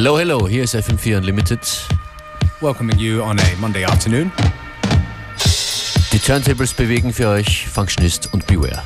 Hello, hello, hier ist FM4 Unlimited. Welcoming you on a Monday afternoon. Die Turntables bewegen für euch Functionist und Beware.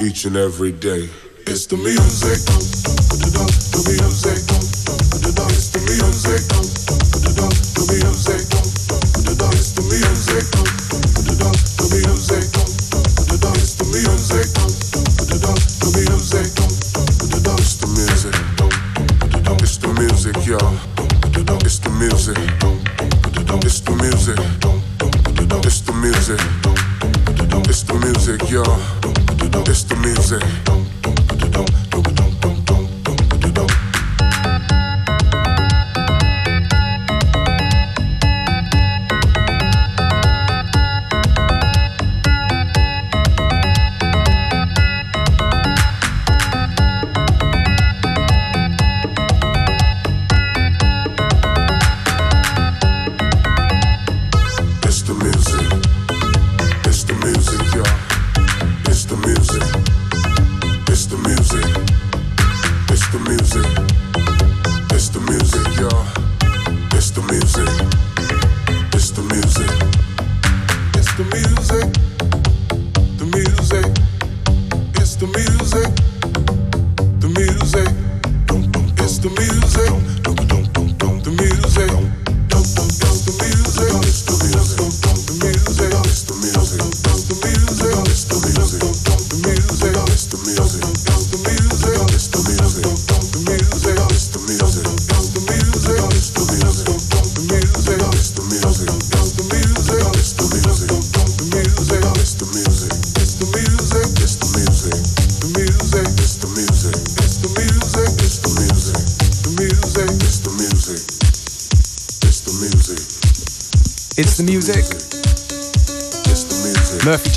Each and every day. It's the music. The music.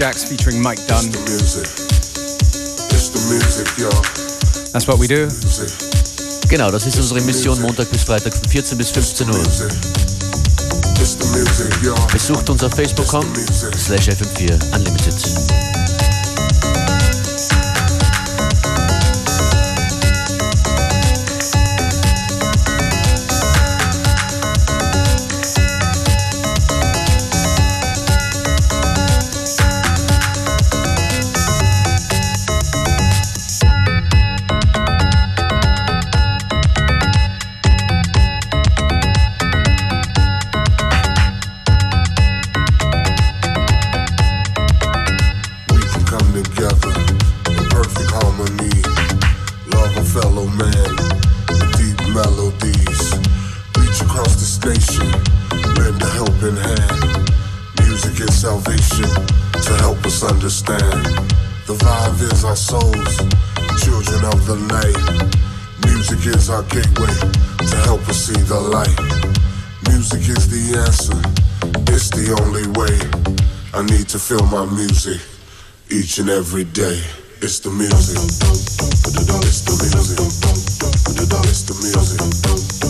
Jacks featuring Mike Dunn. That's what we do. Genau, das ist unsere Mission Montag bis Freitag von 14 bis 15 Uhr. Besucht uns auf facebook.com slash fm4 unlimited. Is our souls, children of the night. Music is our gateway to help us see the light. Music is the answer, it's the only way. I need to feel my music each and every day. It's the music. It's the music. It's the music.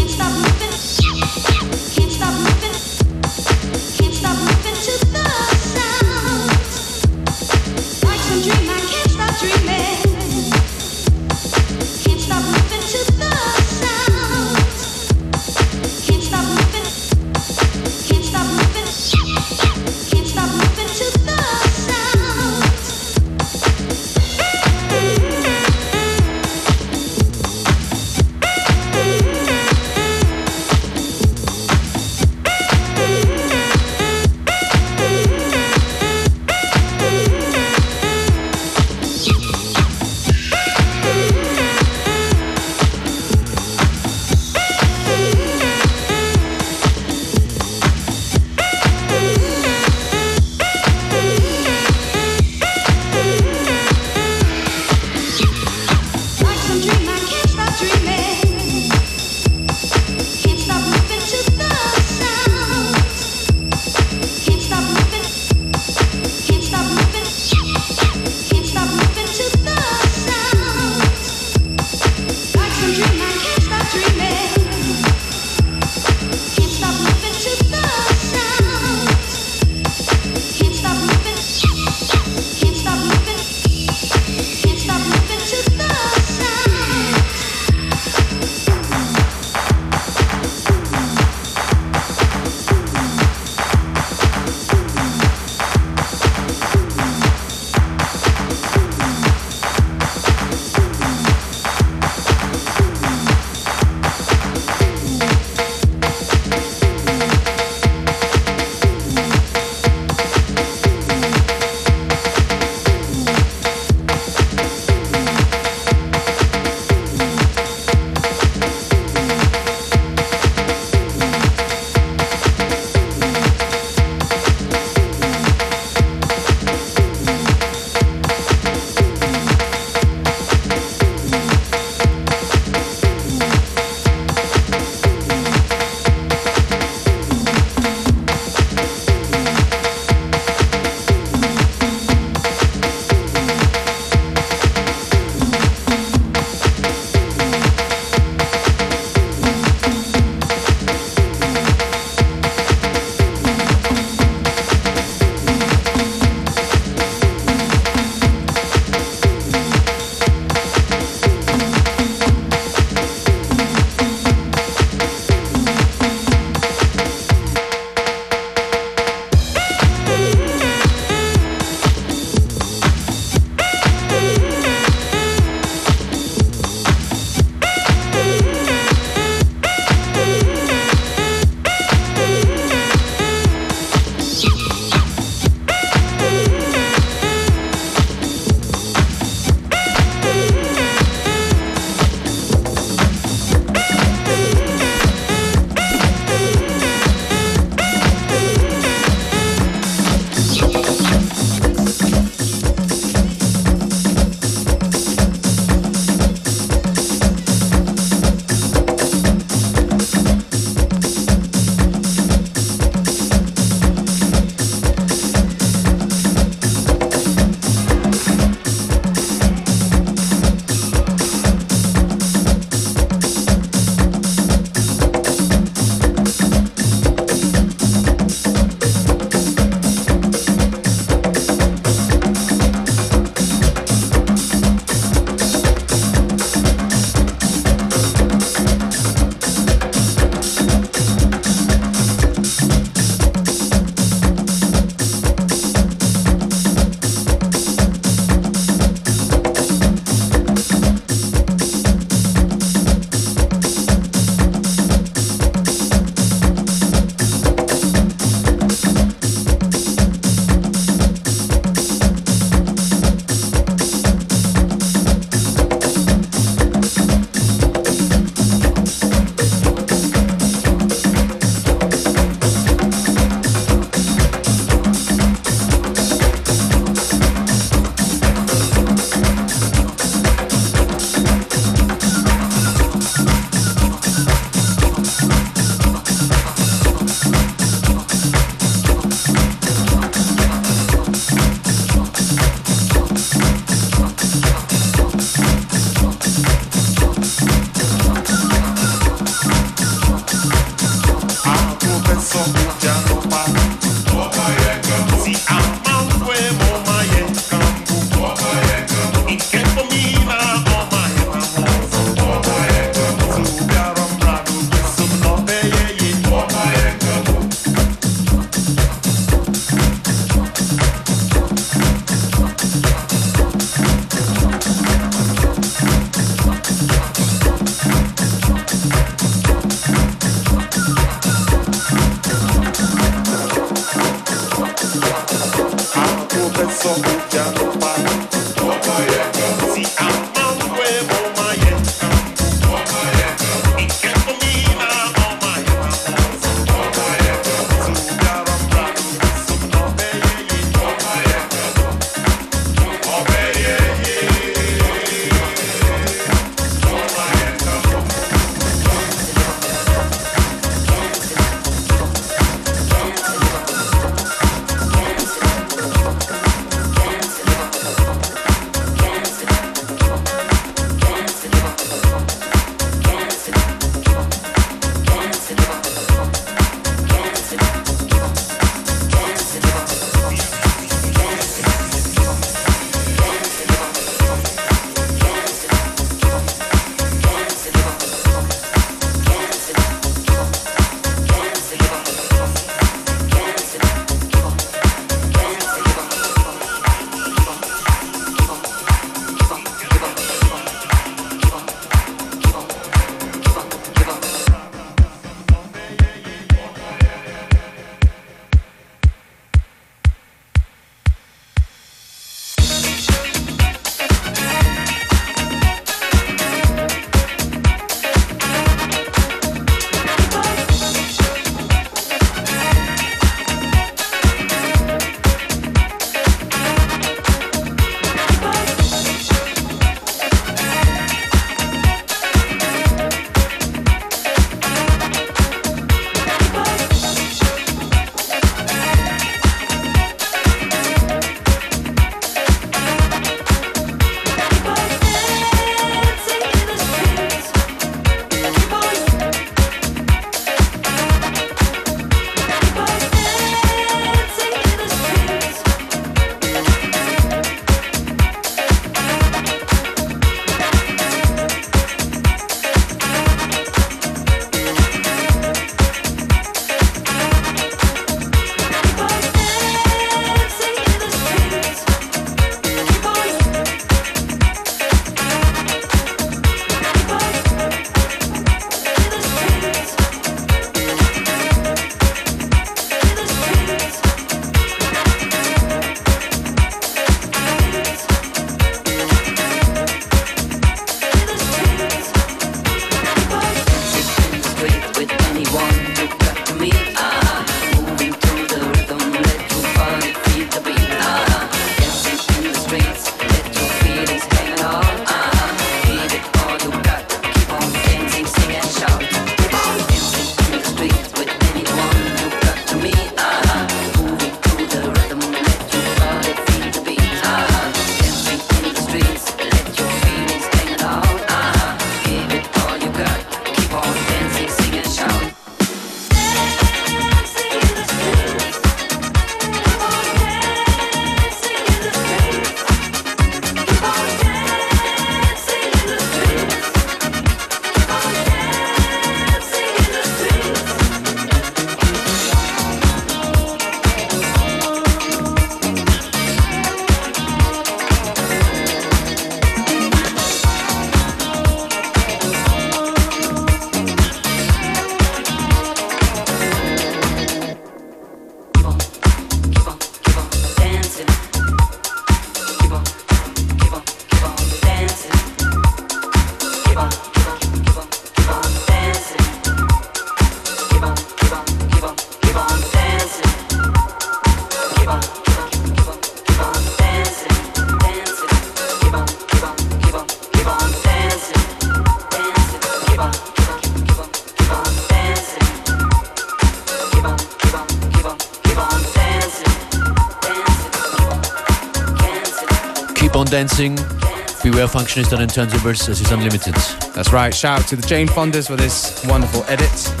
Beware Functionist on den Turntables. Es is Unlimited. That's right. Shout out to the Jane Fonders for this wonderful edit.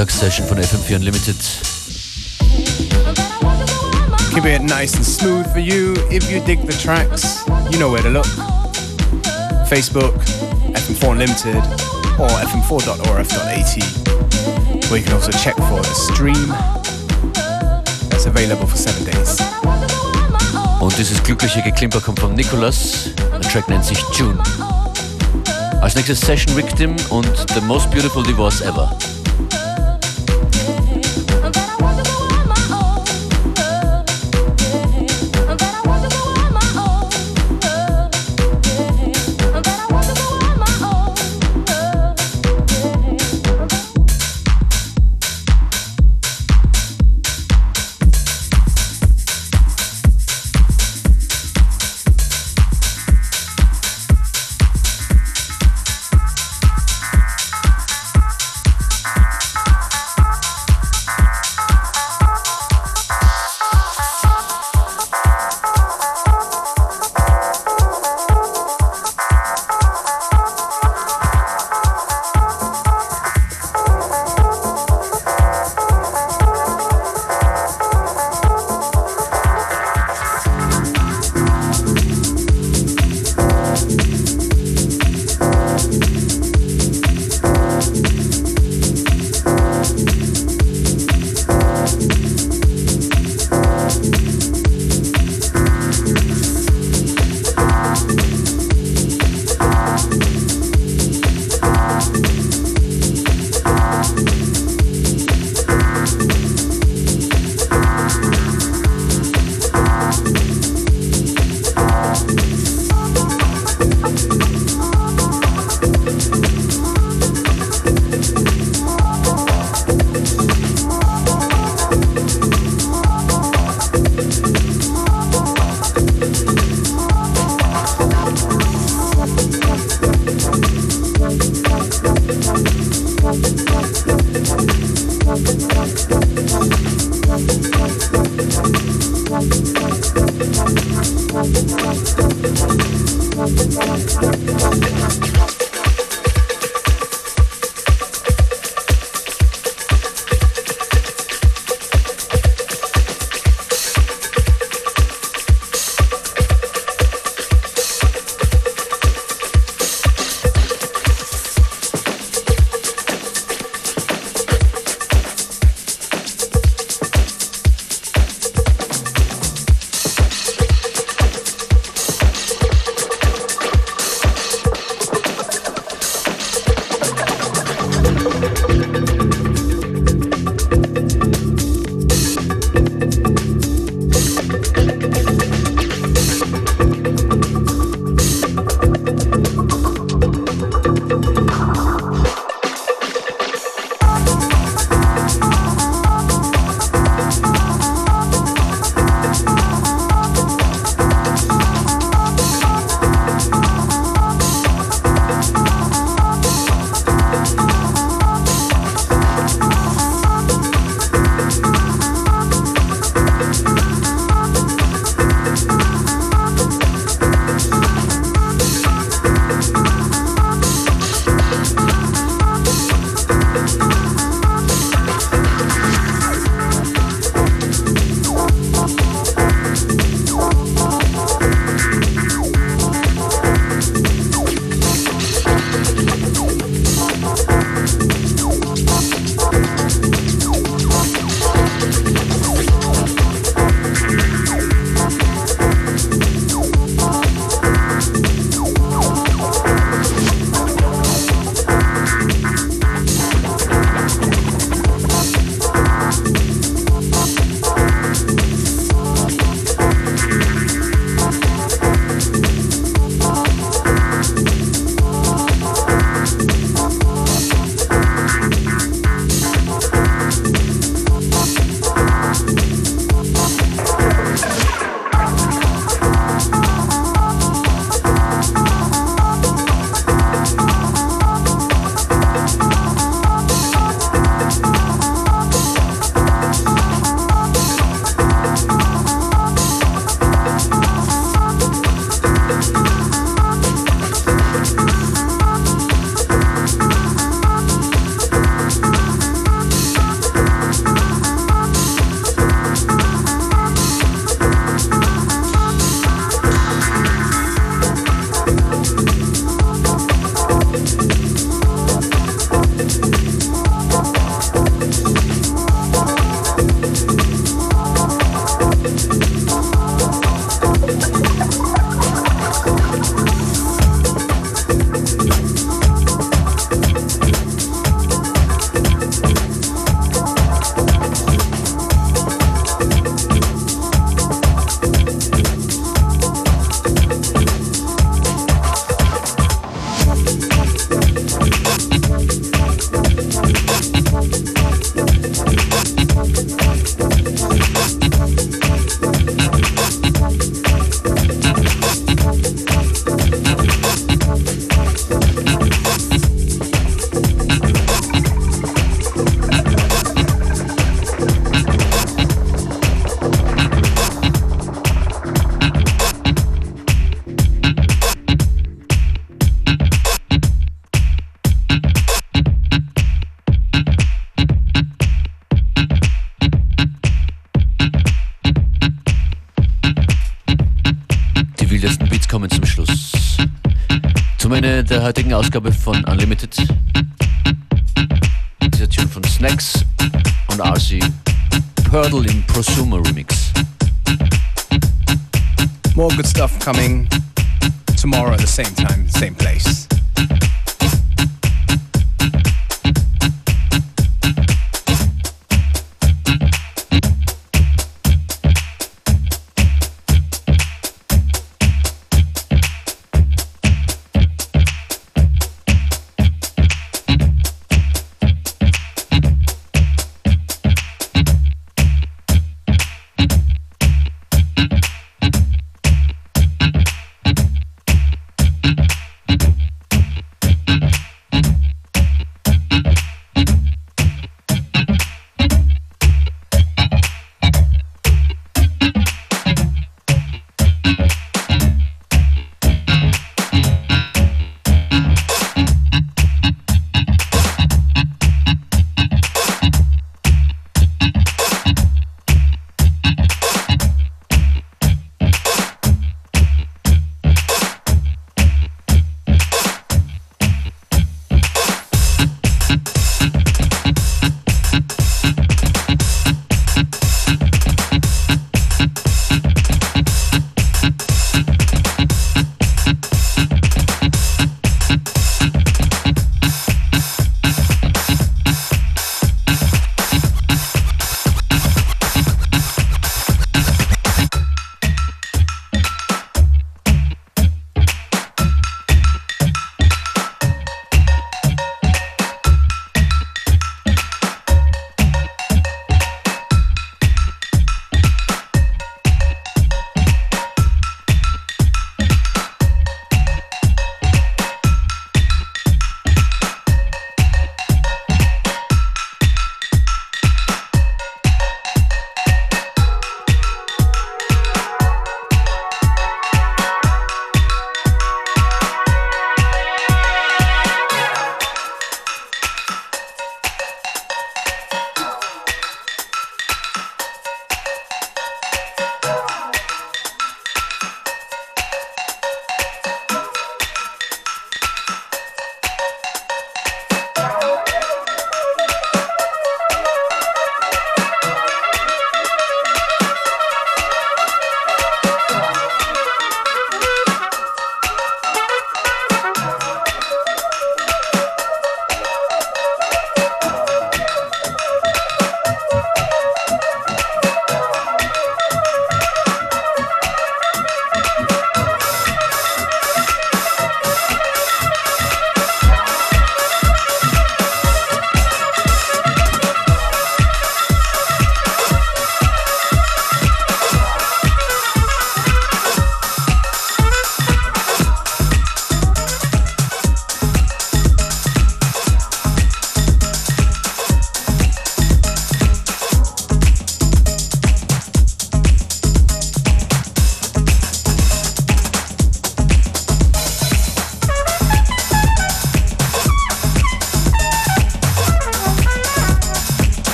Montagsnachmittagssession von FM4 Unlimited. Keep it nice and smooth for you. If you dig the tracks, you know where to look. Facebook, FM4 Unlimited, or fm4.orf.at, where you can also check for the stream. That's available for seven days. Und dieses glückliche Geklimper kommt von Nicholas. Der Track nennt sich June. Als nächstes Session Victim und The Most Beautiful Divorce Ever. Ausgabe von Unlimited. Dieser Tune von Snacks und RC. Purdle im Prosumer Remix. More good stuff coming